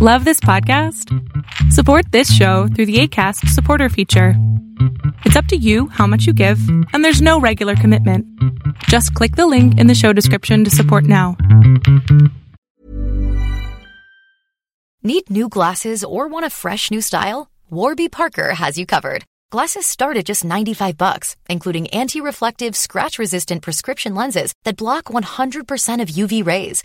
Love this podcast? Support this show through the ACAST supporter feature. It's up to you how much you give, and there's no regular commitment. Just click the link in the show description to support now. Need new glasses or want a fresh new style? Warby Parker has you covered. Glasses start at just 95 bucks, including anti-reflective, scratch-resistant prescription lenses that block 100% of UV rays.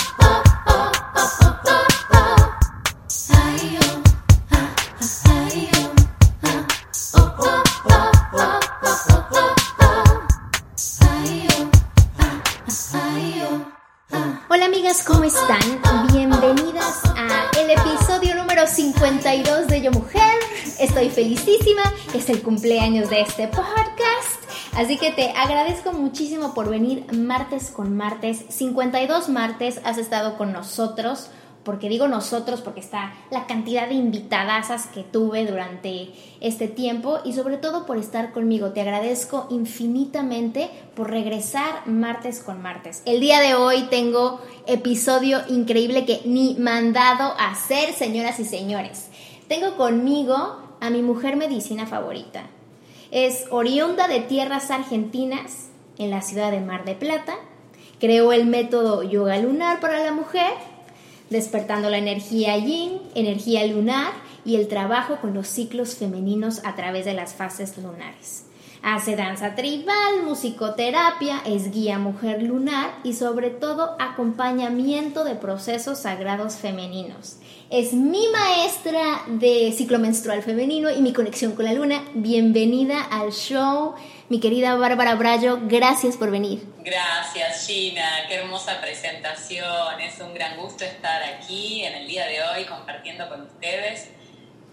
Hola amigas, ¿cómo están? Bienvenidas a el episodio número 52 de Yo Mujer. Estoy felicísima, es el cumpleaños de este podcast. Así que te agradezco muchísimo por venir martes con martes. 52 martes has estado con nosotros porque digo nosotros porque está la cantidad de invitadasas que tuve durante este tiempo y sobre todo por estar conmigo. Te agradezco infinitamente por regresar martes con martes. El día de hoy tengo episodio increíble que ni mandado a hacer, señoras y señores. Tengo conmigo a mi mujer medicina favorita. Es oriunda de tierras argentinas en la ciudad de Mar de Plata. Creó el método yoga lunar para la mujer despertando la energía yin, energía lunar y el trabajo con los ciclos femeninos a través de las fases lunares. Hace danza tribal, musicoterapia, es guía mujer lunar y sobre todo acompañamiento de procesos sagrados femeninos. Es mi maestra de ciclo menstrual femenino y mi conexión con la luna. Bienvenida al show, mi querida Bárbara Brayo. Gracias por venir. Gracias, Gina. Qué hermosa presentación. Es un gran gusto estar aquí en el día de hoy compartiendo con ustedes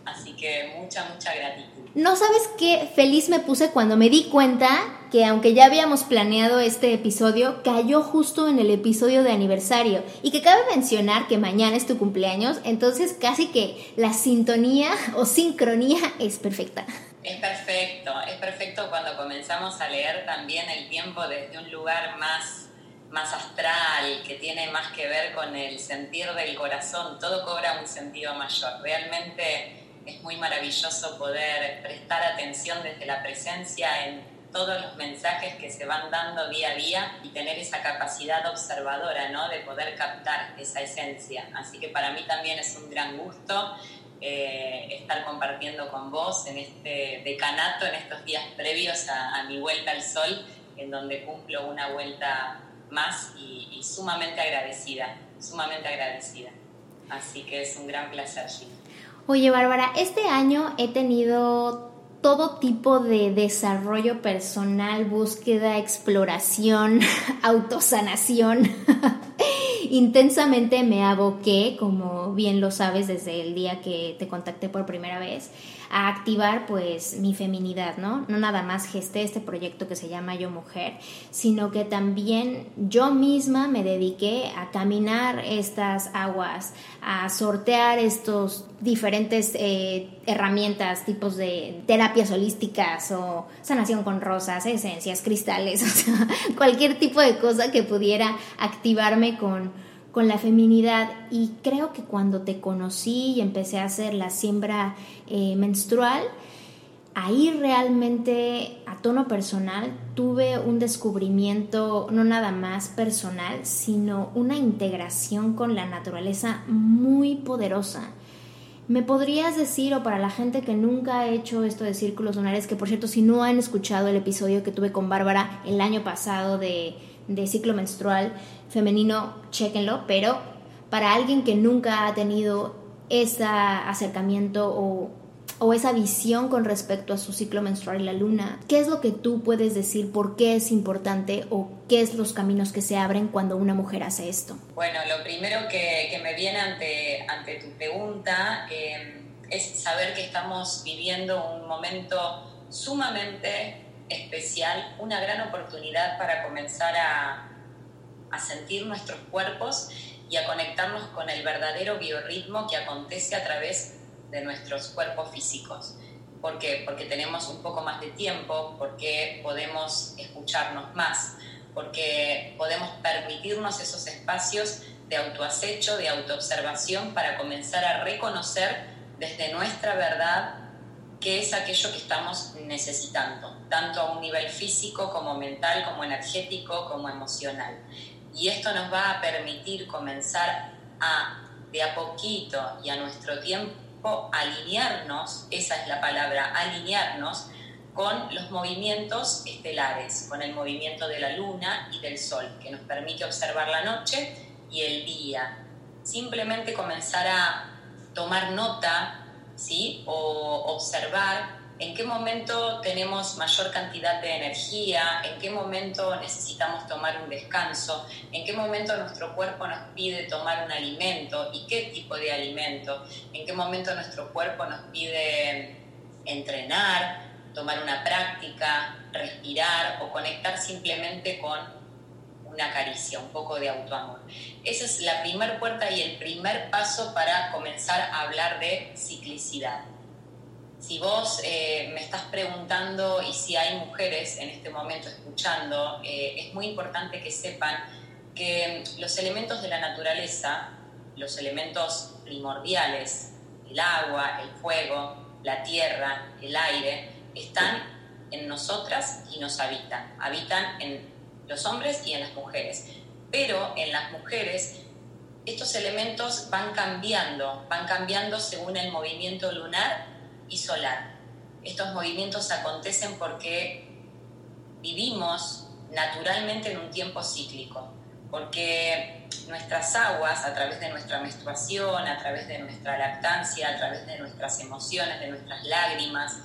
Así que mucha, mucha gratitud. No sabes qué feliz me puse cuando me di cuenta que aunque ya habíamos planeado este episodio, cayó justo en el episodio de aniversario. Y que cabe mencionar que mañana es tu cumpleaños, entonces casi que la sintonía o sincronía es perfecta. Es perfecto, es perfecto cuando comenzamos a leer también el tiempo desde un lugar más más astral, que tiene más que ver con el sentir del corazón, todo cobra un sentido mayor. Realmente es muy maravilloso poder prestar atención desde la presencia en todos los mensajes que se van dando día a día y tener esa capacidad observadora, ¿no? De poder captar esa esencia. Así que para mí también es un gran gusto eh, estar compartiendo con vos en este decanato, en estos días previos a, mi vuelta al sol, en donde cumplo una vuelta más y, y sumamente agradecida, sumamente agradecida. Así que es un gran placer, Gina. Oye, Bárbara, este año he tenido todo tipo de desarrollo personal, búsqueda, exploración, autosanación. Intensamente me aboqué, como bien lo sabes desde el día que te contacté por primera vez, a activar pues mi feminidad, ¿no? No nada más gesté este proyecto que se llama Yo Mujer, sino que también yo misma me dediqué a caminar estas aguas, a sortear estos diferentes eh, herramientas, tipos de terapias holísticas o sanación con rosas, esencias, cristales, o sea, cualquier tipo de cosa que pudiera activarme con con la feminidad y creo que cuando te conocí y empecé a hacer la siembra eh, menstrual, ahí realmente a tono personal tuve un descubrimiento no nada más personal, sino una integración con la naturaleza muy poderosa. ¿Me podrías decir, o para la gente que nunca ha hecho esto de círculos lunares, que por cierto, si no han escuchado el episodio que tuve con Bárbara el año pasado de de ciclo menstrual femenino, chequenlo, pero para alguien que nunca ha tenido ese acercamiento o, o, esa visión con respecto a su ciclo menstrual y la luna, ¿qué es lo que tú puedes decir? ¿Por qué es importante o qué es los caminos que se abren cuando una mujer hace esto? Bueno, lo primero que, que me viene ante, ante tu pregunta eh, es saber que estamos viviendo un momento sumamente especial, una gran oportunidad para comenzar a, a sentir nuestros cuerpos y a conectarnos con el verdadero biorritmo que acontece a través de nuestros cuerpos físicos. ¿Por qué? Porque tenemos un poco más de tiempo, porque podemos escucharnos más, porque podemos permitirnos esos espacios de autoacecho, de autoobservación, para comenzar a reconocer desde nuestra verdad qué es aquello que estamos necesitando, tanto a un nivel físico como mental, como energético, como emocional. Y esto nos va a permitir comenzar a, de a poquito y a nuestro tiempo, alinearnos, esa es la palabra, alinearnos con los movimientos estelares, con el movimiento de la luna y del sol, que nos permite observar la noche y el día. Simplemente comenzar a tomar nota, ¿sí? O observar en qué momento tenemos mayor cantidad de energía, en qué momento necesitamos tomar un descanso, en qué momento nuestro cuerpo nos pide tomar un alimento y qué tipo de alimento, en qué momento nuestro cuerpo nos pide entrenar, tomar una práctica, respirar o conectar simplemente con una caricia, un poco de autoamor. Esa es la primera puerta y el primer paso para comenzar a hablar de ciclicidad. Si vos eh, me estás preguntando y si hay mujeres en este momento escuchando, eh, es muy importante que sepan que los elementos de la naturaleza, los elementos primordiales, el agua, el fuego, la tierra, el aire, están en nosotras y nos habitan. Habitan en los hombres y en las mujeres. Pero en las mujeres estos elementos van cambiando, van cambiando según el movimiento lunar y solar. Estos movimientos acontecen porque vivimos naturalmente en un tiempo cíclico, porque nuestras aguas, a través de nuestra menstruación, a través de nuestra lactancia, a través de nuestras emociones, de nuestras lágrimas,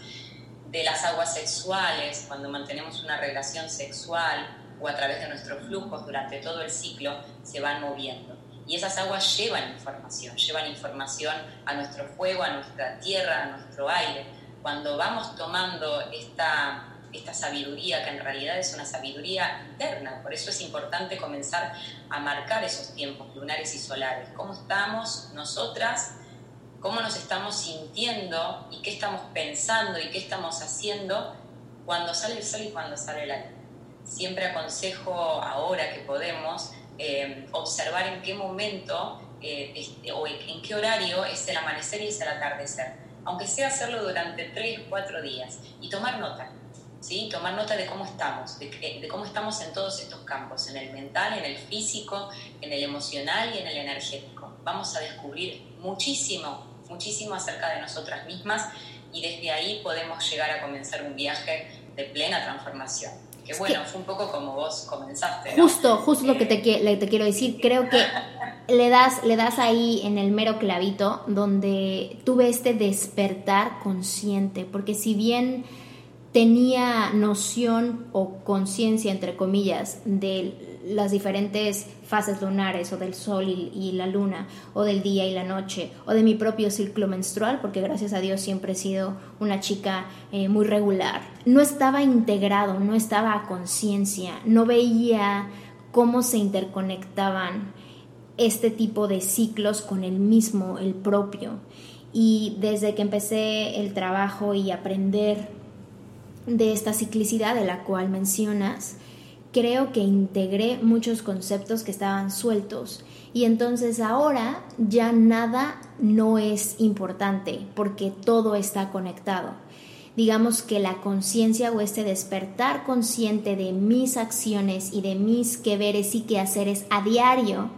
de las aguas sexuales, cuando mantenemos una relación sexual o a través de nuestros flujos durante todo el ciclo, se van moviendo. Y esas aguas llevan información, llevan información a nuestro fuego, a nuestra tierra, a nuestro aire. Cuando vamos tomando esta, esta sabiduría, que en realidad es una sabiduría interna, por eso es importante comenzar a marcar esos tiempos lunares y solares. ¿Cómo estamos nosotras? ¿Cómo nos estamos sintiendo? ¿Y qué estamos pensando? ¿Y qué estamos haciendo cuando sale el sol y cuando sale la luna? Siempre aconsejo ahora que podemos eh, observar en qué momento eh, o en qué horario es el amanecer y es el atardecer, aunque sea hacerlo durante tres, cuatro días y tomar nota, ¿sí? tomar nota de cómo estamos, de, de cómo estamos en todos estos campos, en el mental, en el físico, en el emocional y en el energético. Vamos a descubrir muchísimo, muchísimo acerca de nosotras mismas y desde ahí podemos llegar a comenzar un viaje de plena transformación. Que bueno, fue un poco como vos comenzaste. Justo, justo lo que te, te quiero decir. Creo que le das, le das ahí en el mero clavito donde tuve este despertar consciente, porque si bien tenía noción o conciencia, entre comillas, de las diferentes fases lunares o del sol y, la luna o del día y la noche o de mi propio ciclo menstrual, porque gracias a Dios siempre he sido una chica eh, muy regular. No estaba integrado, no estaba a conciencia, no veía cómo se interconectaban este tipo de ciclos con el mismo, el propio. Y desde que empecé el trabajo y aprender de esta ciclicidad de la cual mencionas, creo que integré muchos conceptos que estaban sueltos y entonces ahora ya nada no es importante porque todo está conectado. Digamos que la conciencia o este despertar consciente de mis acciones y de mis que veres y quehaceres a diario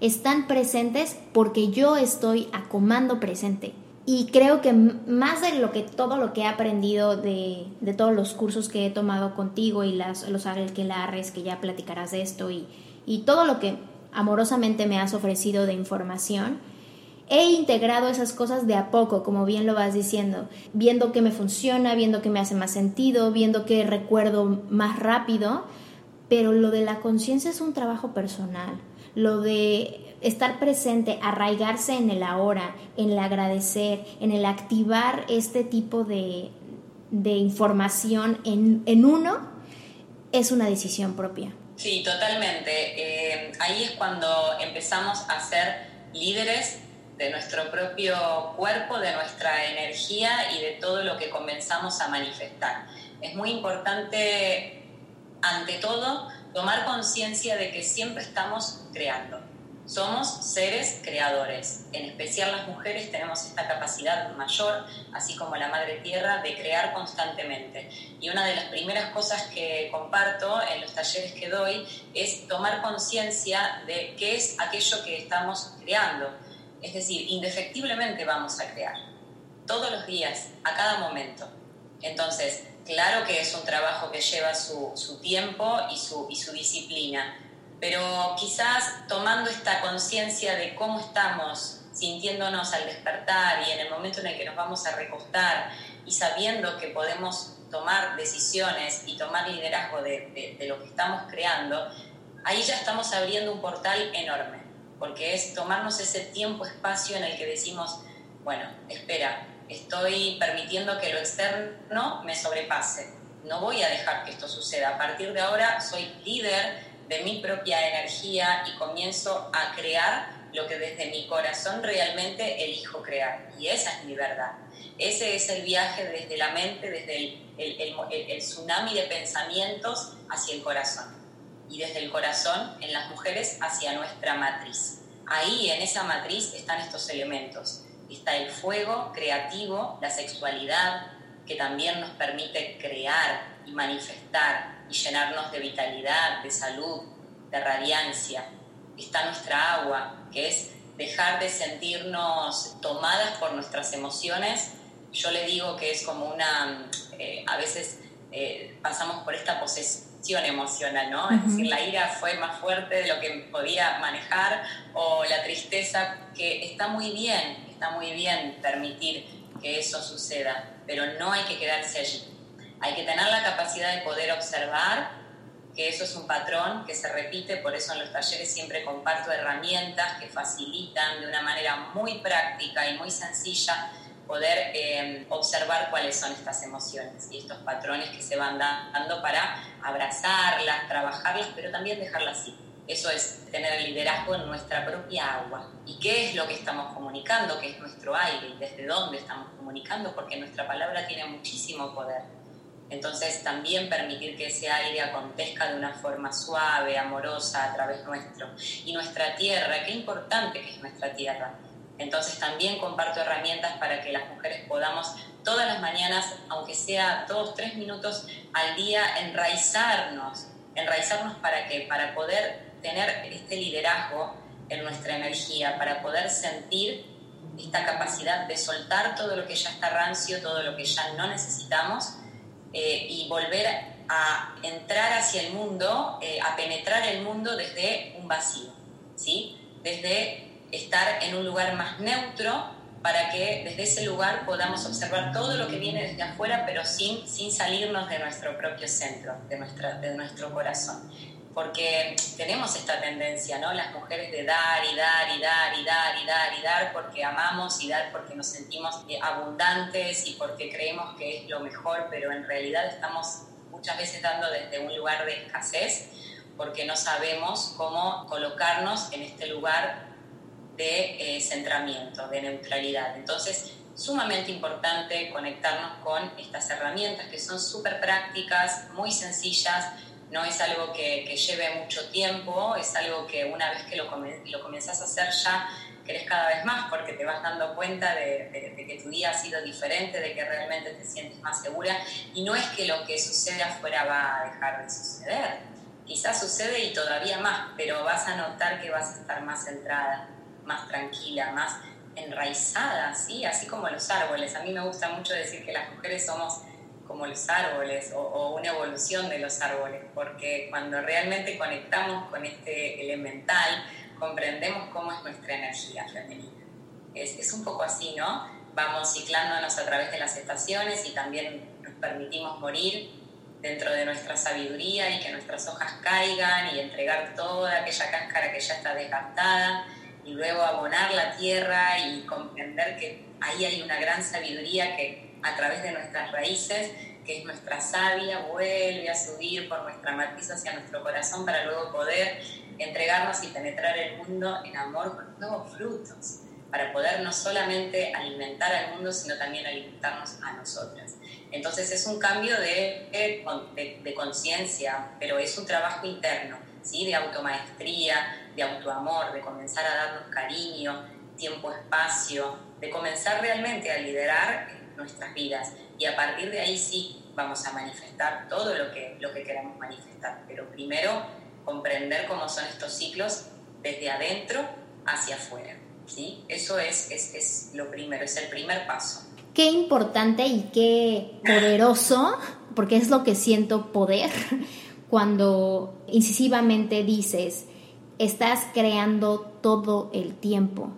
están presentes porque yo estoy a comando presente. Y creo que más de lo que todo lo que he aprendido de, de todos los cursos que he tomado contigo y las, los arres que ya platicarás de esto y, y todo lo que amorosamente me has ofrecido de información, he integrado esas cosas de a poco, como bien lo vas diciendo, viendo que me funciona, viendo que me hace más sentido, viendo que recuerdo más rápido, pero lo de la conciencia es un trabajo personal, lo de estar presente, arraigarse en el ahora, en el agradecer, en el activar este tipo de, de información en, en uno, es una decisión propia. Sí, totalmente. Eh, ahí es cuando empezamos a ser líderes de nuestro propio cuerpo, de nuestra energía y de todo lo que comenzamos a manifestar. Es muy importante, ante todo, tomar conciencia de que siempre estamos creando. Somos seres creadores. En especial las mujeres tenemos esta capacidad mayor, así como la Madre Tierra, de crear constantemente. Y una de las primeras cosas que comparto en los talleres que doy es tomar conciencia de qué es aquello que estamos creando. Es decir, indefectiblemente vamos a crear. Todos los días, a cada momento. Entonces, claro que es un trabajo que lleva su, tiempo y su disciplina pero quizás tomando esta conciencia de cómo estamos sintiéndonos al despertar y en el momento en el que nos vamos a recostar y sabiendo que podemos tomar decisiones y tomar liderazgo de, lo que estamos creando, ahí ya estamos abriendo un portal enorme, porque es tomarnos ese tiempo, espacio en el que decimos, bueno, espera, estoy permitiendo que lo externo me sobrepase, no voy a dejar que esto suceda, a partir de ahora soy líder de mi propia energía y comienzo a crear lo que desde mi corazón realmente elijo crear. Y esa es mi verdad. Ese es el viaje desde la mente, desde el, tsunami de pensamientos hacia el corazón. Y desde el corazón en las mujeres hacia nuestra matriz. Ahí en esa matriz están estos elementos. Está el fuego creativo, la sexualidad, que también nos permite crear y manifestar y llenarnos de vitalidad, de salud, de radiancia. Está nuestra agua, que es dejar de sentirnos tomadas por nuestras emociones. Yo le digo que es como una, eh, a veces eh, pasamos por esta posesión emocional, ¿no? Es decir, la ira fue más fuerte de lo que podía manejar o la tristeza, que está muy bien, está muy bien permitir que eso suceda, pero no hay que quedarse allí hay que tener la capacidad de poder observar que eso es un patrón que se repite, por eso en los talleres siempre comparto herramientas que facilitan de una manera muy práctica y muy sencilla poder eh, observar cuáles son estas emociones y estos patrones que se van dando para abrazarlas, trabajarlas, pero también dejarlas así. Eso es tener el liderazgo en nuestra propia agua. ¿Y qué es lo que estamos comunicando? ¿Qué es nuestro aire? ¿Y desde dónde estamos comunicando? Porque nuestra palabra tiene muchísimo poder. Entonces también permitir que ese aire acontezca de una forma suave, amorosa a través nuestro. Y nuestra tierra, qué importante que es nuestra tierra. Entonces también comparto herramientas para que las mujeres podamos todas las mañanas, aunque sea dos, tres minutos al día, enraizarnos. ¿Enraizarnos para qué? Para poder tener este liderazgo en nuestra energía, para poder sentir esta capacidad de soltar todo lo que ya está rancio, todo lo que ya no necesitamos eh, y volver a entrar hacia el mundo, eh, a penetrar el mundo desde un vacío, ¿sí? Desde estar en un lugar más neutro para que desde ese lugar podamos observar todo lo que viene desde afuera, pero sin, sin salirnos de nuestro propio centro, de, nuestra, de nuestro corazón porque tenemos esta tendencia, ¿no? Las mujeres de dar y dar y dar y dar y dar y dar porque amamos y dar porque nos sentimos abundantes y porque creemos que es lo mejor, pero en realidad estamos muchas veces dando desde un lugar de escasez porque no sabemos cómo colocarnos en este lugar de eh, centramiento, de neutralidad. Entonces, sumamente importante conectarnos con estas herramientas que son súper prácticas, muy sencillas, no es algo que, lleve mucho tiempo, es algo que una vez que lo, lo comienzas a hacer ya querés cada vez más porque te vas dando cuenta de, que tu día ha sido diferente, de que realmente te sientes más segura y no es que lo que sucede afuera va a dejar de suceder. Quizás sucede y todavía más, pero vas a notar que vas a estar más centrada, más tranquila, más enraizada, ¿sí? así como los árboles. A mí me gusta mucho decir que las mujeres somos como los árboles o, una evolución de los árboles, porque cuando realmente conectamos con este elemental, comprendemos cómo es nuestra energía femenina. Es, es un poco así, ¿no? Vamos ciclándonos a través de las estaciones y también nos permitimos morir dentro de nuestra sabiduría y que nuestras hojas caigan y entregar toda aquella cáscara que ya está desgastada y luego abonar la tierra y comprender que ahí hay una gran sabiduría que a través de nuestras raíces, que es nuestra savia, vuelve a subir por nuestra matriz hacia nuestro corazón para luego poder entregarnos y penetrar el mundo en amor con nuevos frutos, para poder no solamente alimentar al mundo, sino también alimentarnos a nosotras. Entonces es un cambio de, de, conciencia, pero es un trabajo interno, ¿sí? de automaestría, de autoamor, de comenzar a darnos cariño, tiempo, espacio, de comenzar realmente a liderar nuestras vidas. Y a partir de ahí sí vamos a manifestar todo lo que, lo que queramos manifestar. Pero primero comprender cómo son estos ciclos desde adentro hacia afuera. ¿sí? Eso es, es, es lo primero, es el primer paso. Qué importante y qué poderoso, porque es lo que siento poder cuando incisivamente dices, estás creando todo el tiempo.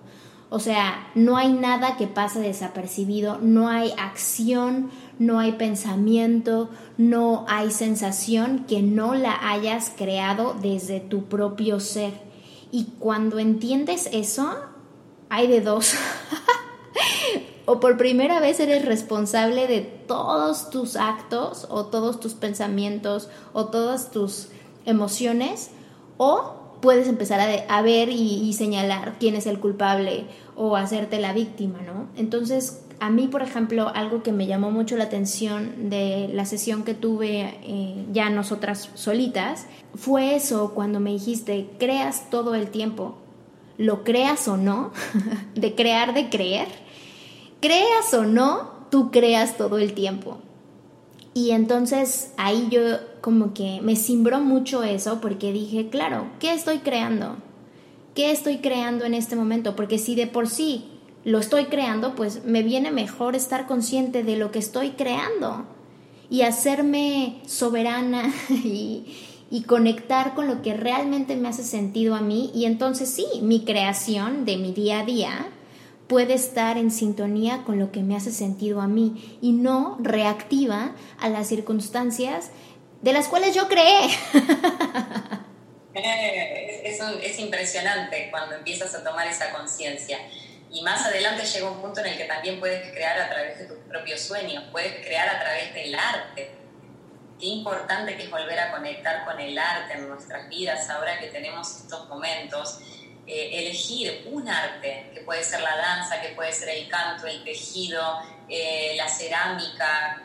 O sea, no hay nada que pase desapercibido, no hay acción, no hay pensamiento, no hay sensación que no la hayas creado desde tu propio ser. Y cuando entiendes eso, hay de dos. o por primera vez eres responsable de todos tus actos o todos tus pensamientos o todas tus emociones, o puedes empezar a, ver y, señalar quién es el culpable o hacerte la víctima, ¿no? Entonces, a mí, por ejemplo, algo que me llamó mucho la atención de la sesión que tuve eh, ya nosotras solitas, fue eso cuando me dijiste, creas todo el tiempo, lo creas o no, de crear, de creer, creas o no, tú creas todo el tiempo. Y entonces ahí yo como que me cimbró mucho eso porque dije, claro, ¿qué estoy creando? ¿Qué estoy creando en este momento? Porque si de por sí lo estoy creando, pues me viene mejor estar consciente de lo que estoy creando y hacerme soberana y, y conectar con lo que realmente me hace sentido a mí. Y entonces sí, mi creación de mi día a día puede estar en sintonía con lo que me hace sentido a mí y no reactiva a las circunstancias de las cuales yo creé. Eh, es, es, impresionante cuando empiezas a tomar esa conciencia. Y más adelante llega un punto en el que también puedes crear a través de tus propios sueños, puedes crear a través del arte. Qué importante que es volver a conectar con el arte en nuestras vidas ahora que tenemos estos momentos. Eh, elegir un arte, que puede ser la danza, que puede ser el canto, el tejido, eh, la cerámica,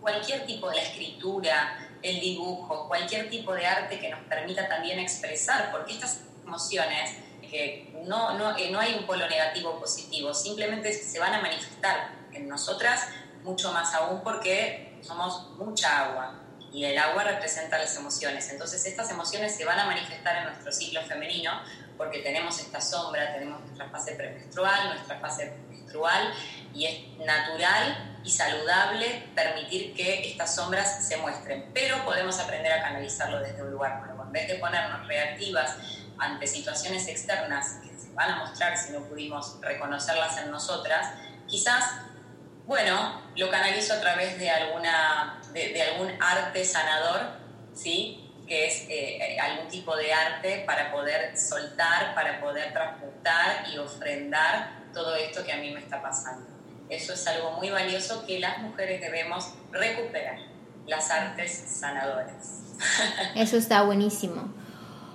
cualquier tipo de la escritura, el dibujo, cualquier tipo de arte que nos permita también expresar, porque estas emociones, que no, no, eh, no hay un polo negativo o positivo, simplemente se van a manifestar en nosotras mucho más aún porque somos mucha agua y el agua representa las emociones. Entonces estas emociones se van a manifestar en nuestro ciclo femenino porque tenemos esta sombra, tenemos nuestra fase premenstrual, nuestra fase menstrual y es natural y saludable permitir que estas sombras se muestren, pero podemos aprender a canalizarlo desde un lugar nuevo. En vez de ponernos reactivas ante situaciones externas que se van a mostrar si no pudimos reconocerlas en nosotras, quizás, bueno, lo canalizo a través de, alguna, de, algún arte sanador, ¿sí? Que es eh, algún tipo de arte para poder soltar, para poder transmutar y ofrendar todo esto que a mí me está pasando. Eso es algo muy valioso que las mujeres debemos recuperar, las artes sanadoras. Eso está buenísimo.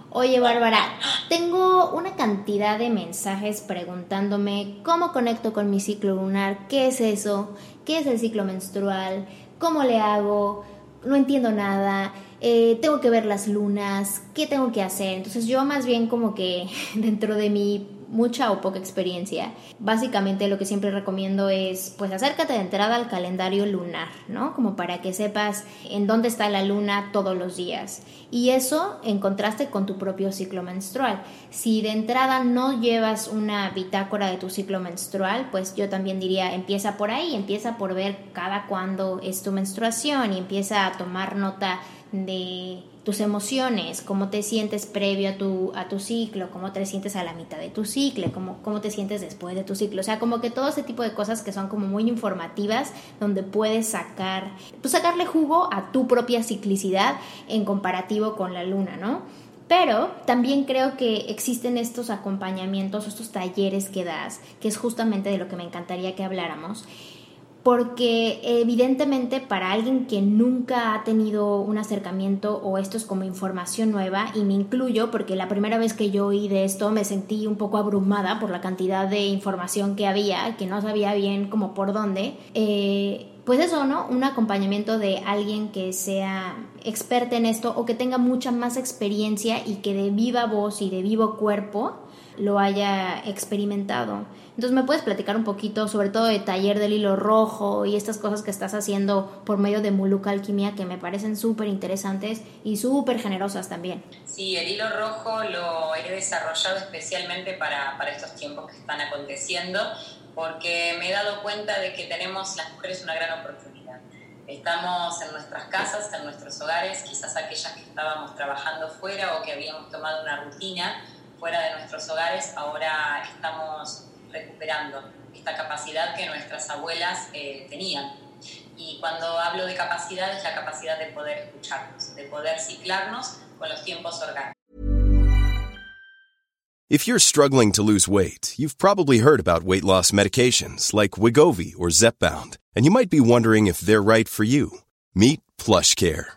Oye, Bárbara, tengo una cantidad de mensajes preguntándome cómo conecto con mi ciclo lunar, qué es eso, qué es el ciclo menstrual, cómo le hago, no entiendo nada, eh, tengo que ver las lunas, qué tengo que hacer. Entonces yo más bien como que dentro de mi mucha o poca experiencia. Básicamente lo que siempre recomiendo es pues acércate de entrada al calendario lunar, ¿no? Como para que sepas en dónde está la luna todos los días. Y eso en contraste con tu propio ciclo menstrual. Si de entrada no llevas una bitácora de tu ciclo menstrual, pues yo también diría empieza por ahí, empieza por ver cada cuándo es tu menstruación y empieza a tomar nota de tus emociones, cómo te sientes previo a tu, a tu ciclo, cómo te sientes a la mitad de tu ciclo, cómo, cómo te sientes después de tu ciclo. O sea, como que todo ese tipo de cosas que son como muy informativas, donde puedes sacar, pues sacarle jugo a tu propia ciclicidad en comparativo con la luna, ¿no? Pero también creo que existen estos acompañamientos, estos talleres que das, que es justamente de lo que me encantaría que habláramos, porque evidentemente para alguien que nunca ha tenido un acercamiento o esto es como información nueva, y me incluyo porque la primera vez que yo oí de esto me sentí un poco abrumada por la cantidad de información que había, que no sabía bien como por dónde, eh, pues eso, ¿no? Un acompañamiento de alguien que sea experta en esto o que tenga mucha más experiencia y que de viva voz y de vivo cuerpo lo haya experimentado. Entonces, ¿me puedes platicar un poquito, sobre todo de taller del hilo rojo y estas cosas que estás haciendo por medio de Muluca Alquimia que me parecen súper interesantes y súper generosas también? Sí, el hilo rojo lo he desarrollado especialmente para, para estos tiempos que están aconteciendo porque me he dado cuenta de que tenemos las mujeres una gran oportunidad. Estamos en nuestras casas, en nuestros hogares, quizás aquellas que estábamos trabajando fuera o que habíamos tomado una rutina fuera de nuestros hogares, ahora estamos recuperando esta capacidad que nuestras abuelas eh, tenían. Y cuando hablo de capacidad es la capacidad de poder escucharnos, de poder ciclarnos con los tiempos orgánicos. If you're struggling to lose weight, you've probably heard about weight loss medications like Wigovi or Zepbound, and you might be wondering if they're right for you. Meet PlushCare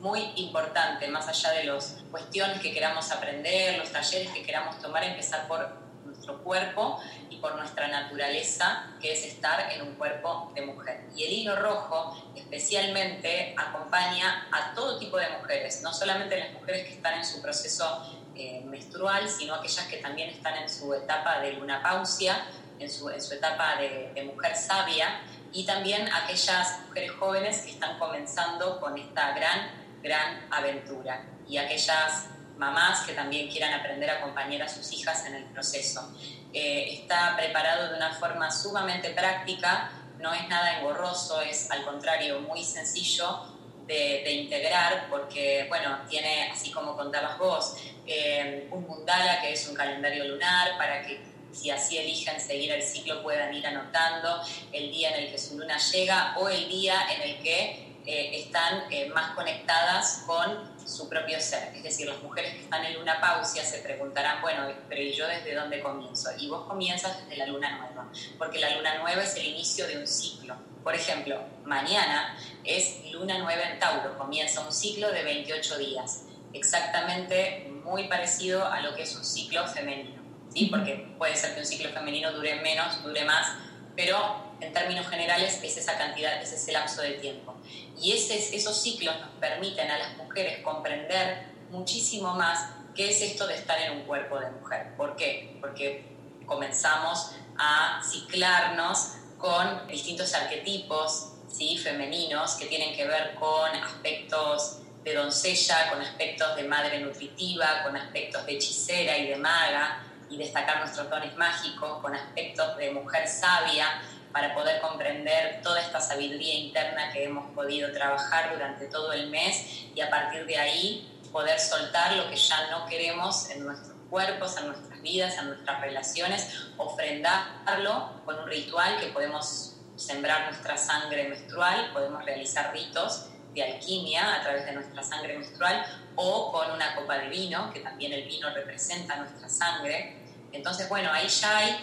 muy importante, más allá de las cuestiones que queramos aprender, los talleres que queramos tomar, empezar por nuestro cuerpo y por nuestra naturaleza, que es estar en un cuerpo de mujer. Y el hilo rojo especialmente acompaña a todo tipo de mujeres, no solamente las mujeres que están en su proceso eh, menstrual, sino aquellas que también están en su etapa de lunapausia, en su, en su etapa de, de mujer sabia, y también aquellas mujeres jóvenes que están comenzando con esta gran gran aventura y aquellas mamás que también quieran aprender a acompañar a sus hijas en el proceso. Eh, está preparado de una forma sumamente práctica, no es nada engorroso, es al contrario muy sencillo de, integrar porque, bueno, tiene, así como contabas vos, eh, un mundala que es un calendario lunar para que si así eligen seguir el ciclo puedan ir anotando el día en el que su luna llega o el día en el que eh, están eh, más conectadas con su propio ser. Es decir, las mujeres que están en luna pausia se preguntarán, bueno, pero ¿y yo desde dónde comienzo? Y vos comienzas desde la luna nueva, porque la luna nueva es el inicio de un ciclo. Por ejemplo, mañana es luna nueva en Tauro, comienza un ciclo de 28 días, exactamente muy parecido a lo que es un ciclo femenino, ¿sí? Porque puede ser que un ciclo femenino dure menos, dure más, pero en términos generales es esa cantidad, es ese lapso de tiempo. Y esos ciclos nos permiten a las mujeres comprender muchísimo más qué es esto de estar en un cuerpo de mujer. ¿Por qué? Porque comenzamos a ciclarnos con distintos arquetipos ¿sí? femeninos que tienen que ver con aspectos de doncella, con aspectos de madre nutritiva, con aspectos de hechicera y de maga, y destacar nuestros dones mágicos, con aspectos de mujer sabia, para poder comprender toda esta sabiduría interna que hemos podido trabajar durante todo el mes y a partir de ahí poder soltar lo que ya no queremos en nuestros cuerpos, en nuestras vidas, en nuestras relaciones, ofrendarlo con un ritual que podemos sembrar nuestra sangre menstrual, podemos realizar ritos de alquimia a través de nuestra sangre menstrual o con una copa de vino, que también el vino representa nuestra sangre. Entonces, bueno, ahí ya hay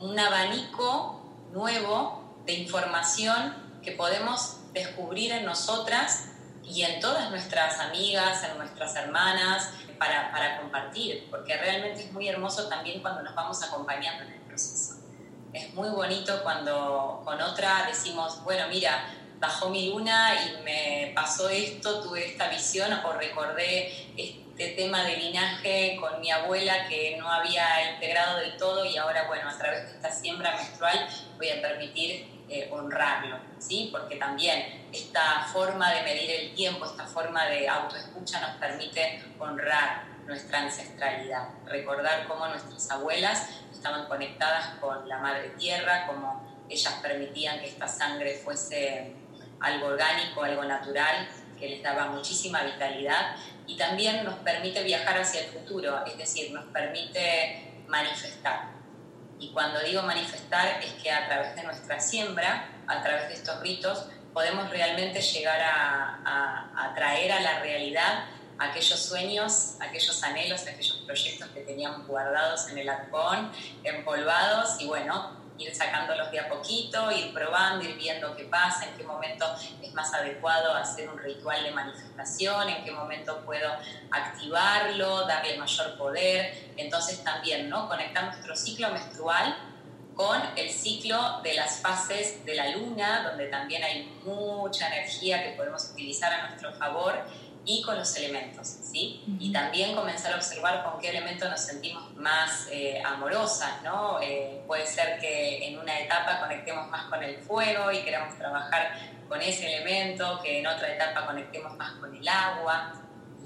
un abanico nuevo de información que podemos descubrir en nosotras y en todas nuestras amigas, en nuestras hermanas, para, para, compartir, porque realmente es muy hermoso también cuando nos vamos acompañando en el proceso. Es muy bonito cuando con otra decimos, bueno, mira, bajó mi luna y me pasó esto, tuve esta visión o recordé este tema de linaje con mi abuela que no había integrado del todo y ahora, bueno, a través de esta siembra menstrual voy a permitir eh, honrarlo, ¿sí? Porque también esta forma de medir el tiempo, esta forma de autoescucha nos permite honrar nuestra ancestralidad, recordar cómo nuestras abuelas estaban conectadas con la madre tierra, cómo ellas permitían que esta sangre fuese algo orgánico, algo natural, que les daba muchísima vitalidad y también nos permite viajar hacia el futuro, es decir, nos permite manifestar. Y cuando digo manifestar es que a través de nuestra siembra, a través de estos ritos, podemos realmente llegar a, a, traer a la realidad aquellos sueños, aquellos anhelos, aquellos proyectos que teníamos guardados en el arcón, empolvados y bueno, ir sacándolos de a poquito, ir probando, ir viendo qué pasa, en qué momento es más adecuado hacer un ritual de manifestación, en qué momento puedo activarlo, darle mayor poder. Entonces también, ¿no? Conectar nuestro ciclo menstrual con el ciclo de las fases de la luna, donde también hay mucha energía que podemos utilizar a nuestro favor y con los elementos, ¿sí? Y también comenzar a observar con qué elemento nos sentimos más eh, amorosas, ¿no? Eh, puede ser que en una etapa conectemos más con el fuego y queramos trabajar con ese elemento, que en otra etapa conectemos más con el agua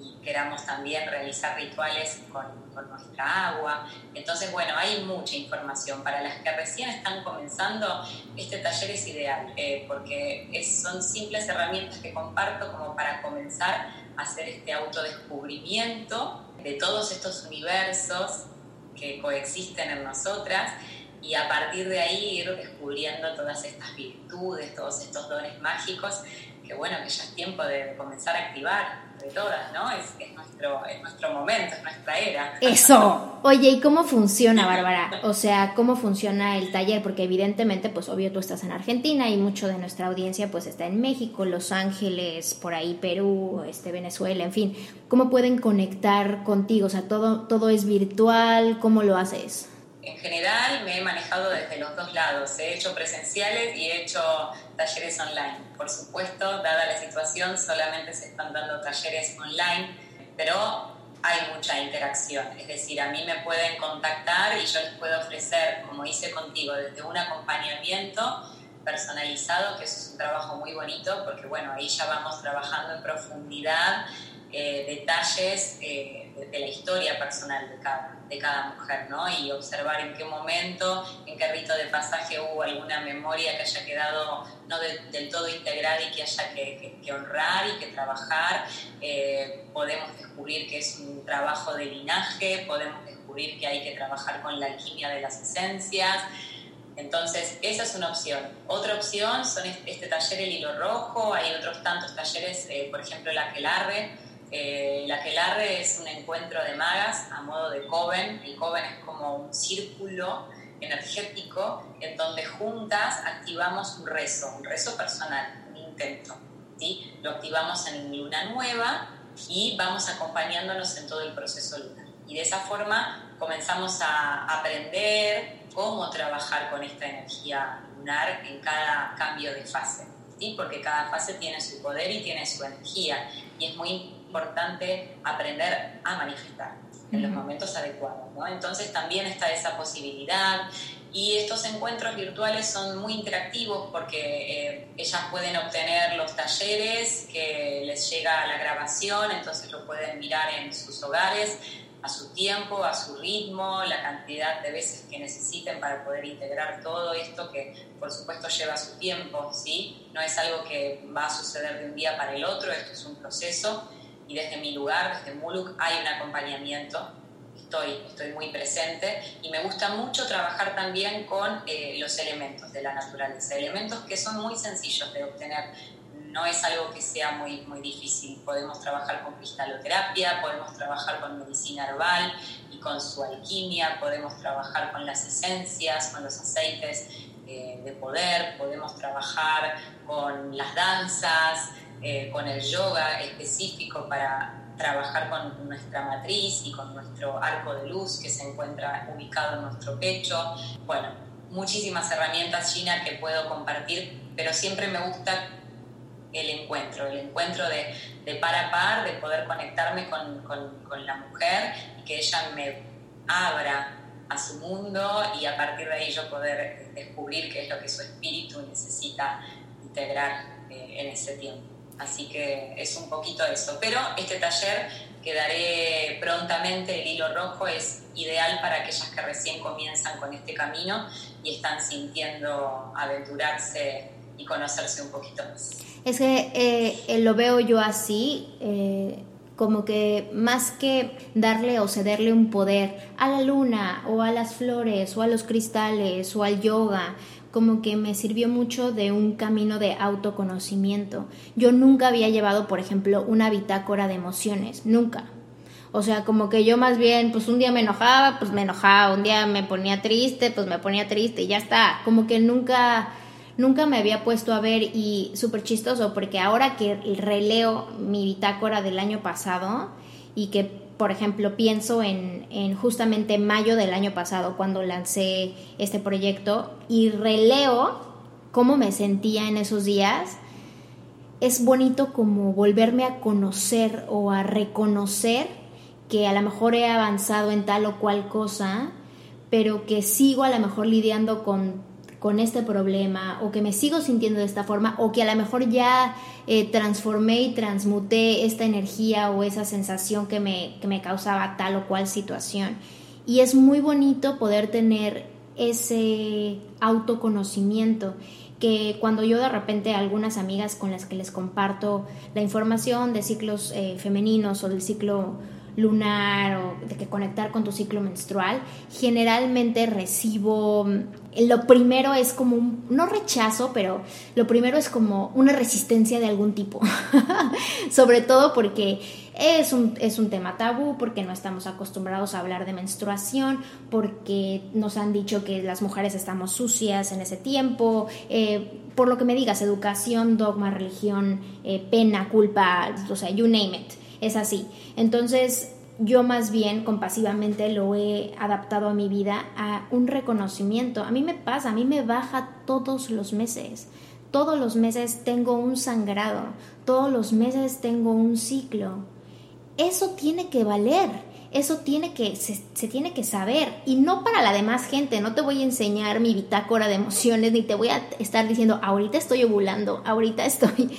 y queramos también realizar rituales con, nuestra agua. Entonces, bueno, hay mucha información. Para las que recién están comenzando, este taller es ideal eh, porque son simples herramientas que comparto como para comenzar hacer este autodescubrimiento de todos estos universos que coexisten en nosotras y a partir de ahí ir descubriendo todas estas virtudes, todos estos dones mágicos, que bueno, que ya es tiempo de comenzar a activar de todas, ¿no? Es, nuestro, es nuestro momento, es nuestra era. Eso. Oye, ¿y cómo funciona, Bárbara? O sea, ¿cómo funciona el taller? Porque evidentemente, pues obvio tú estás en Argentina y mucho de nuestra audiencia pues está en México, Los Ángeles, por ahí Perú, este, Venezuela, en fin. ¿Cómo pueden conectar contigo? O sea, todo, todo es virtual, ¿cómo lo haces? En general me he manejado desde los dos lados. He hecho presenciales y he hecho talleres online. Por supuesto, dada la situación, solamente se están dando talleres online, pero hay mucha interacción. Es decir, a mí me pueden contactar y yo les puedo ofrecer, como hice contigo, desde un acompañamiento personalizado, que eso es un trabajo muy bonito, porque bueno, ahí ya vamos trabajando en profundidad eh, detalles eh, de, la historia personal de cada, de cada mujer, ¿no? Y observar en qué momento, en qué rito de pasaje hubo alguna memoria que haya quedado no del todo integrada y que haya que, honrar y que trabajar. Eh, podemos descubrir que es un trabajo de linaje, podemos descubrir que hay que trabajar con la alquimia de las esencias. Entonces, esa es una opción. Otra opción son este, taller El Hilo Rojo, hay otros tantos talleres, por ejemplo, la Aquelarre, eh, la Quelarre es un encuentro de magas a modo de coven. El coven es como un círculo energético en donde juntas activamos un rezo, un rezo personal, un intento. ¿sí? Lo activamos en luna nueva y vamos acompañándonos en todo el proceso lunar. Y de esa forma comenzamos a aprender cómo trabajar con esta energía lunar en cada cambio de fase. ¿sí? Porque cada fase tiene su poder y tiene su energía. Y es muy importante aprender a manifestar en los momentos adecuados. ¿no? Entonces también está esa posibilidad y estos encuentros virtuales son muy interactivos porque eh, ellas pueden obtener los talleres que les llega a la grabación, entonces lo pueden mirar en sus hogares a su tiempo, a su ritmo, la cantidad de veces que necesiten para poder integrar todo esto que por supuesto lleva su tiempo, ¿sí? No es algo que va a suceder de un día para el otro, esto es un proceso y desde mi lugar, desde Muluk, hay un acompañamiento. Estoy, estoy muy presente y me gusta mucho trabajar también con eh, los elementos de la naturaleza, elementos que son muy sencillos de obtener. No es algo que sea muy, muy difícil. Podemos trabajar con cristaloterapia, podemos trabajar con medicina herbal y con su alquimia, podemos trabajar con las esencias, con los aceites eh, de poder, podemos trabajar con las danzas, eh, con el yoga específico para trabajar con nuestra matriz y con nuestro arco de luz que se encuentra ubicado en nuestro pecho. Bueno, muchísimas herramientas, Gina, que puedo compartir, pero siempre me gusta el encuentro, el encuentro de, de par a par, de poder conectarme con, con, con, la mujer y que ella me abra a su mundo y a partir de ahí yo poder descubrir qué es lo que su espíritu necesita integrar eh, en ese tiempo. Así que es un poquito eso. Pero este taller que daré prontamente, el hilo rojo, es ideal para aquellas que recién comienzan con este camino y están sintiendo aventurarse y conocerse un poquito más. Es que eh, lo veo yo así, como que más que darle o cederle un poder a la luna o a las flores o a los cristales o al yoga, como que me sirvió mucho de un camino de autoconocimiento. Yo nunca había llevado, por ejemplo, una bitácora de emociones, nunca. O sea, como que yo más bien, pues un día me enojaba, pues me enojaba, un día me ponía triste, pues me ponía triste y ya está. Como que nunca nunca me había puesto a ver y súper chistoso porque ahora que releo mi bitácora del año pasado y que, por ejemplo, pienso en, en justamente mayo del año pasado cuando lancé este proyecto y releo cómo me sentía en esos días, es bonito como volverme a conocer o a reconocer que a lo mejor he avanzado en tal o cual cosa, pero que sigo a lo mejor lidiando con con este problema o que me sigo sintiendo de esta forma o que a lo mejor ya eh, transformé y transmuté esta energía o esa sensación que me, que me causaba tal o cual situación. Y es muy bonito poder tener ese autoconocimiento que cuando yo de repente a algunas amigas con las que les comparto la información de ciclos eh, femeninos o del ciclo lunar o de que conectar con tu ciclo menstrual, generalmente recibo, mm, lo primero es como un, no rechazo, pero lo primero es como una resistencia de algún tipo, sobre todo porque es un, es un tema tabú, porque no estamos acostumbrados a hablar de menstruación, porque nos han dicho que las mujeres estamos sucias en ese tiempo, eh, por lo que me digas, educación, dogma, religión, eh, pena, culpa, o sea, you name it es así. Entonces, yo más bien compasivamente lo he adaptado a mi vida a un reconocimiento. A mí me pasa, a mí me baja todos los meses. Todos los meses tengo un sangrado, todos los meses tengo un ciclo. Eso tiene que valer, eso tiene que, se, se, tiene que saber. Y no para la demás gente, no te voy a enseñar mi bitácora de emociones, ni te voy a estar diciendo, ahorita estoy ovulando, ahorita estoy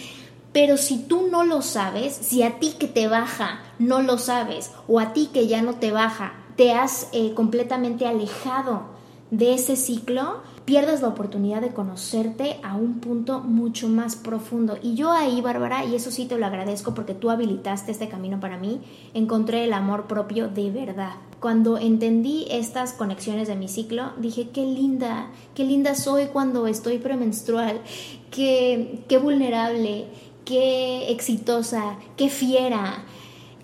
pero si tú no lo sabes, si a ti que te baja no lo sabes o a ti que ya no te baja, te has eh, completamente alejado de ese ciclo, pierdes la oportunidad de conocerte a un punto mucho más profundo. Y yo ahí, Bárbara, y eso sí te lo agradezco porque tú habilitaste este camino para mí, encontré el amor propio de verdad. Cuando entendí estas conexiones de mi ciclo, dije, qué linda, qué linda soy cuando estoy premenstrual, qué, qué vulnerable, qué exitosa, qué fiera.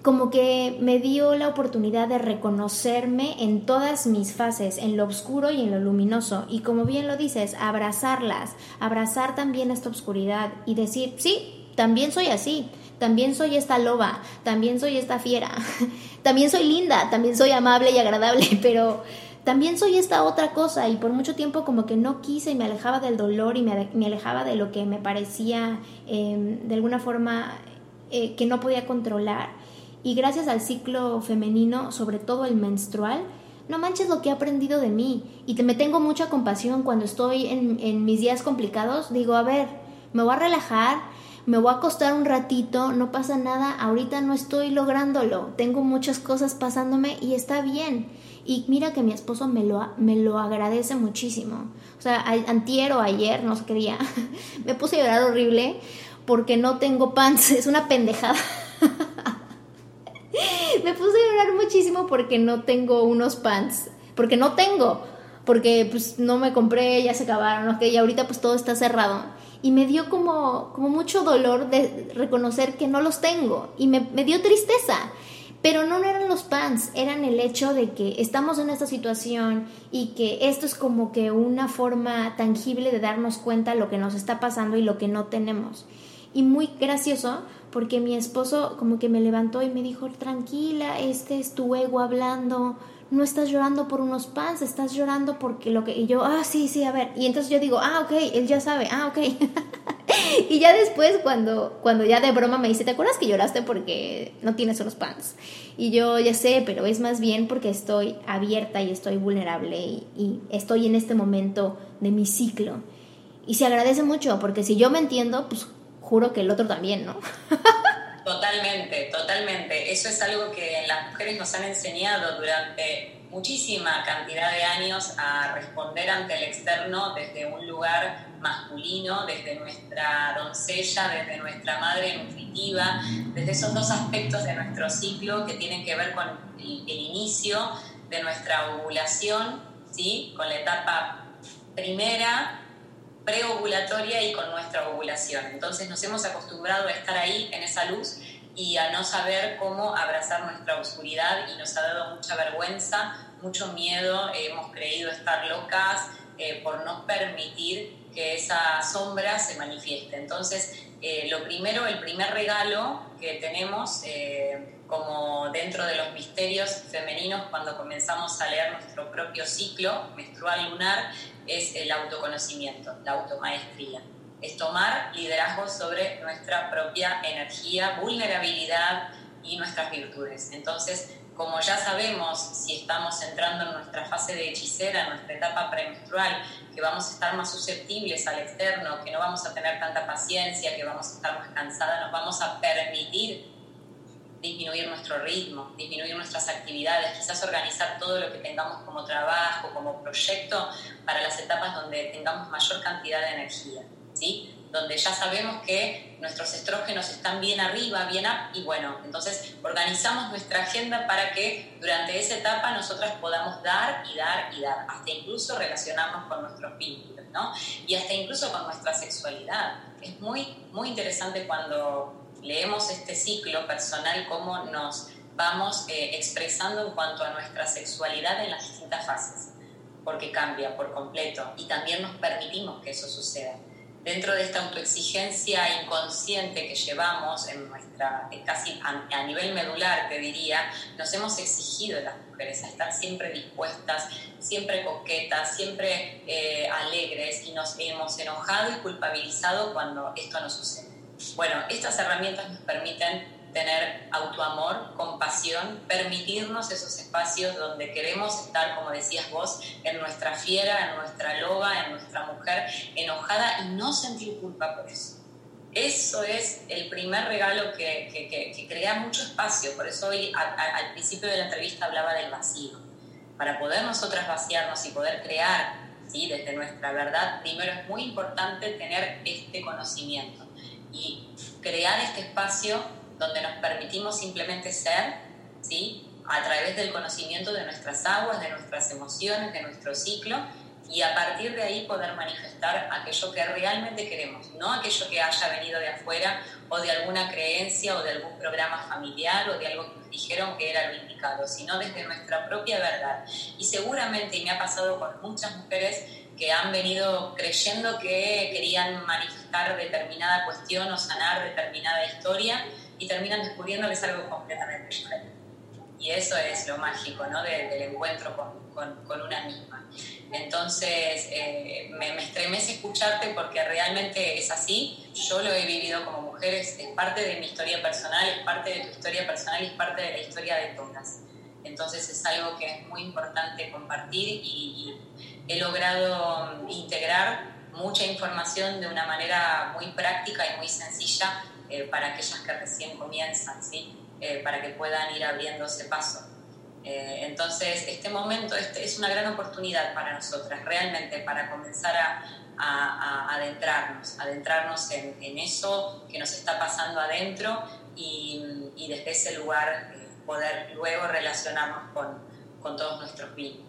Como que me dio la oportunidad de reconocerme en todas mis fases, en lo oscuro y en lo luminoso. Y como bien lo dices, abrazarlas, abrazar también esta oscuridad y decir, sí, también soy así, también soy esta loba, también soy esta fiera, también soy linda, también soy amable y agradable, pero también soy esta otra cosa y por mucho tiempo como que no quise y me alejaba del dolor y me, alejaba de lo que me parecía em, de alguna forma eh, que no podía controlar. Y gracias al ciclo femenino, sobre todo el menstrual, no manches lo que he aprendido de mí. Y te, me tengo mucha compasión cuando estoy en, en mis días complicados. Digo, a ver, me voy a relajar, me voy a acostar un ratito, no pasa nada, ahorita no estoy lográndolo, tengo muchas cosas pasándome y está bien. Y mira que mi esposo me lo, me lo agradece muchísimo. O sea, antier o ayer, no sé qué día, me puse a llorar horrible porque no tengo pants. Es una pendejada. me puse a llorar muchísimo porque no tengo unos pants. Porque no tengo. Porque pues no me compré, ya se acabaron, ¿ok? Y ahorita pues todo está cerrado. Y me dio como, como mucho dolor de reconocer que no los tengo. Y me, me dio tristeza. Pero no eran los pants, eran el hecho de que estamos en esta situación y que esto es como que una forma tangible de darnos cuenta lo que nos está pasando y lo que no tenemos. Y muy gracioso porque mi esposo como que me levantó y me dijo, tranquila, este es tu ego hablando, no estás llorando por unos pants, estás llorando porque lo que... Y yo, ah, sí, sí, a ver. Y entonces yo digo, ah, ok, él ya sabe, ah, ok. y ya después, cuando, cuando ya de broma me dice, ¿te acuerdas que lloraste porque no tienes unos pants? Y yo ya sé, pero es más bien porque estoy abierta y estoy vulnerable y, estoy en este momento de mi ciclo. Y se agradece mucho, porque si yo me entiendo, pues juro que el otro también, ¿no? Totalmente, totalmente. Eso es algo que las mujeres nos han enseñado durante muchísima cantidad de años a responder ante el externo desde un lugar masculino, desde nuestra doncella, desde nuestra madre nutritiva, desde esos dos aspectos de nuestro ciclo que tienen que ver con el, inicio de nuestra ovulación, ¿sí? con la etapa primera, preovulatoria y con nuestra ovulación. Entonces nos hemos acostumbrado a estar ahí en esa luz y a no saber cómo abrazar nuestra oscuridad y nos ha dado mucha vergüenza, mucho miedo, hemos creído estar locas eh, por no permitir que esa sombra se manifieste. Entonces, eh, lo primero, el primer regalo que tenemos eh, como dentro de los misterios femeninos cuando comenzamos a leer nuestro propio ciclo menstrual lunar es el autoconocimiento, la automaestría es tomar liderazgo sobre nuestra propia energía, vulnerabilidad y nuestras virtudes. Entonces, como ya sabemos, si estamos entrando en nuestra fase de hechicera, en nuestra etapa premenstrual, que vamos a estar más susceptibles al externo, que no vamos a tener tanta paciencia, que vamos a estar más cansadas, nos vamos a permitir disminuir nuestro ritmo, disminuir nuestras actividades, quizás organizar todo lo que tengamos como trabajo, como proyecto, para las etapas donde tengamos mayor cantidad de energía. Donde ya sabemos que nuestros estrógenos están bien arriba, bien up, y bueno, entonces organizamos nuestra agenda para que durante esa etapa nosotras podamos dar y dar y dar, hasta incluso relacionarnos con nuestros vínculos, ¿no? Y hasta incluso con nuestra sexualidad. Es muy, muy interesante cuando leemos este ciclo personal, cómo nos vamos eh, expresando en cuanto a nuestra sexualidad en las distintas fases, porque cambia por completo y también nos permitimos que eso suceda dentro de esta autoexigencia inconsciente que llevamos en nuestra, casi a, nivel medular, te diría, nos hemos exigido las mujeres a estar siempre dispuestas, siempre coquetas, siempre eh, alegres y nos hemos enojado y culpabilizado cuando esto no sucede. Bueno, estas herramientas nos permiten tener autoamor, compasión, permitirnos esos espacios donde queremos estar, como decías vos, en nuestra fiera, en nuestra loba, en nuestra mujer enojada y no sentir culpa por eso. Eso es el primer regalo que, que, crea mucho espacio. Por eso hoy al principio de la entrevista hablaba del vacío. Para poder nosotras vaciarnos y poder crear ¿sí? desde nuestra verdad, primero es muy importante tener este conocimiento y crear este espacio donde nos permitimos simplemente ser, ¿sí? a través del conocimiento de nuestras aguas, de nuestras emociones, de nuestro ciclo, y a partir de ahí poder manifestar aquello que realmente queremos, no aquello que haya venido de afuera o de alguna creencia o de algún programa familiar o de algo que nos dijeron que era lo indicado, sino desde nuestra propia verdad. Y seguramente, y me ha pasado con muchas mujeres que han venido creyendo que querían manifestar determinada cuestión o sanar determinada historia, y terminan descubriendo que es algo completamente diferente. Y eso es lo mágico ¿no? del encuentro con, con, con, una misma. Entonces, eh, me, me, estremece escucharte porque realmente es así. Yo lo he vivido como mujer, es, parte de mi historia personal, es parte de tu historia personal y es parte de la historia de todas. Entonces, es algo que es muy importante compartir y, y he logrado integrar mucha información de una manera muy práctica y muy sencilla eh, para aquellas que recién comienzan, ¿sí? Eh, para que puedan ir abriendo ese paso. Eh, entonces, este momento este es una gran oportunidad para nosotras, realmente, para comenzar a, a, adentrarnos, adentrarnos en, en, eso que nos está pasando adentro y, y desde ese lugar poder luego relacionarnos con, con todos nuestros vínculos.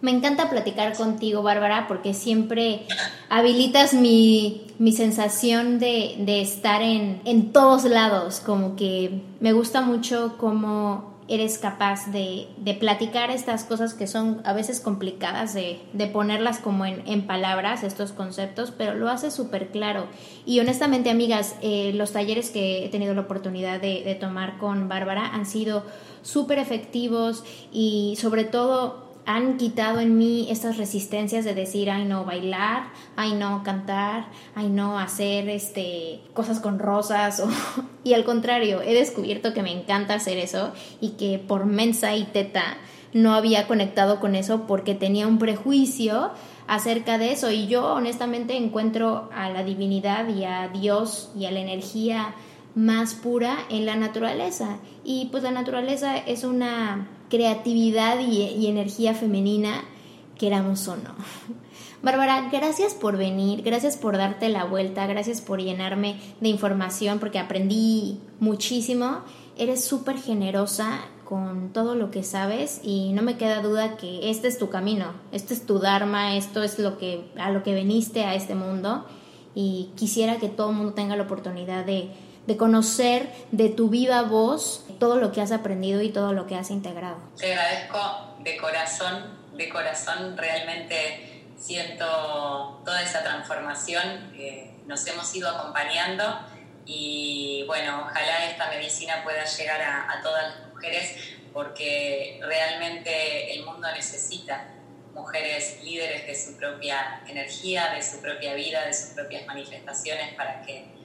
Me encanta platicar contigo, Bárbara, porque siempre habilitas mi, sensación de, estar en, en, todos lados, como que me gusta mucho cómo eres capaz de, platicar estas cosas que son a veces complicadas, de, ponerlas como en, palabras, estos conceptos, pero lo hace súper claro. Y honestamente, amigas, eh, los talleres que he tenido la oportunidad de, de tomar con Bárbara han sido súper efectivos y sobre todo han quitado en mí estas resistencias de decir, ay no bailar, ay no cantar, ay no hacer este cosas con rosas y al contrario, he descubierto que me encanta hacer eso y que por mensa y teta no había conectado con eso porque tenía un prejuicio acerca de eso. Y yo honestamente encuentro a la divinidad y a Dios y a la energía más pura en la naturaleza. Y pues la naturaleza es una creatividad y, energía femenina, queramos o no. Bárbara, gracias por venir, gracias por darte la vuelta, gracias por llenarme de información porque aprendí muchísimo. Eres súper generosa con todo lo que sabes y no me queda duda que este es tu camino, este es tu dharma, esto es lo que a lo que veniste a este mundo y quisiera que todo el mundo tenga la oportunidad de de conocer de tu viva voz todo lo que has aprendido y todo lo que has integrado. Te agradezco de corazón, de corazón realmente siento toda esa transformación que nos hemos ido acompañando y bueno, ojalá esta medicina pueda llegar a, a todas las mujeres porque realmente el mundo necesita mujeres líderes de su propia energía, de su propia vida, de sus propias manifestaciones para que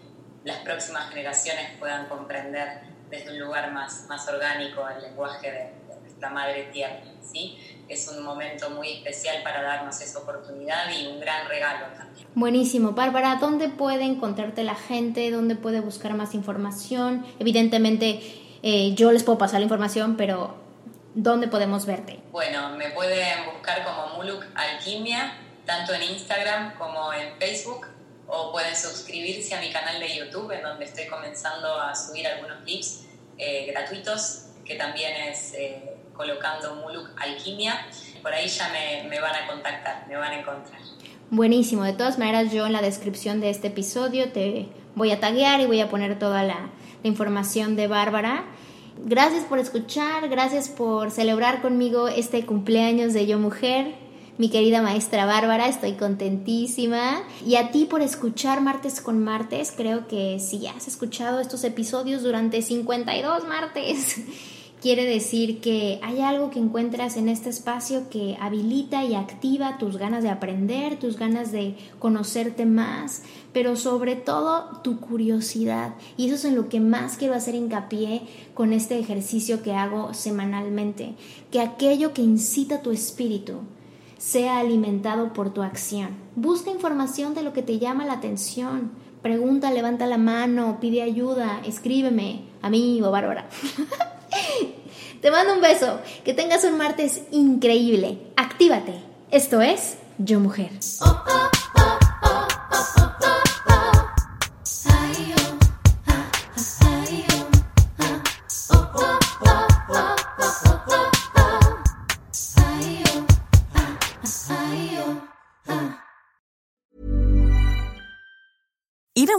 las próximas generaciones puedan comprender desde un lugar más, más orgánico el lenguaje de, nuestra madre tierra. ¿sí? Es un momento muy especial para darnos esa oportunidad y un gran regalo también. Buenísimo. Bárbara, ¿dónde puede encontrarte la gente? ¿Dónde puede buscar más información? Evidentemente, eh, yo les puedo pasar la información, pero ¿dónde podemos verte? Bueno, me pueden buscar como Muluk Alquimia, tanto en Instagram como en Facebook o pueden suscribirse a mi canal de YouTube en donde estoy comenzando a subir algunos clips eh, gratuitos que también es eh, colocando Muluk Alquimia. Por ahí ya me, van a contactar, me van a encontrar. Buenísimo, de todas maneras yo en la descripción de este episodio te voy a taguear y voy a poner toda la información de Bárbara. Gracias por escuchar, gracias por celebrar conmigo este cumpleaños de Yo Mujer mi querida maestra Bárbara, estoy contentísima. Y a ti por escuchar martes con martes, creo que si has escuchado estos episodios durante 52 martes, quiere decir que hay algo que encuentras en este espacio que habilita y activa tus ganas de aprender, tus ganas de conocerte más, pero sobre todo tu curiosidad. Y eso es en lo que más quiero hacer hincapié con este ejercicio que hago semanalmente, que aquello que incita tu espíritu, sea alimentado por tu acción. Busca información de lo que te llama la atención. Pregunta, levanta la mano, pide ayuda, escríbeme a mí o Bárbara. te mando un beso. Que tengas un martes increíble. Actívate. Esto es Yo Mujer. Even